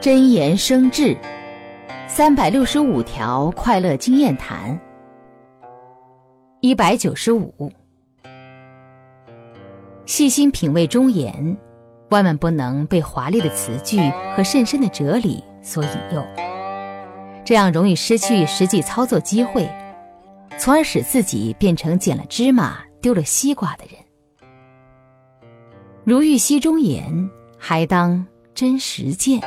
真言生智，三百六十五条快乐经验谈。一百九十五，细心品味忠言，万万不能被华丽的词句和甚深的哲理所引诱，这样容易失去实际操作机会，从而使自己变成捡了芝麻丢了西瓜的人。如欲惜忠言，还当真实践。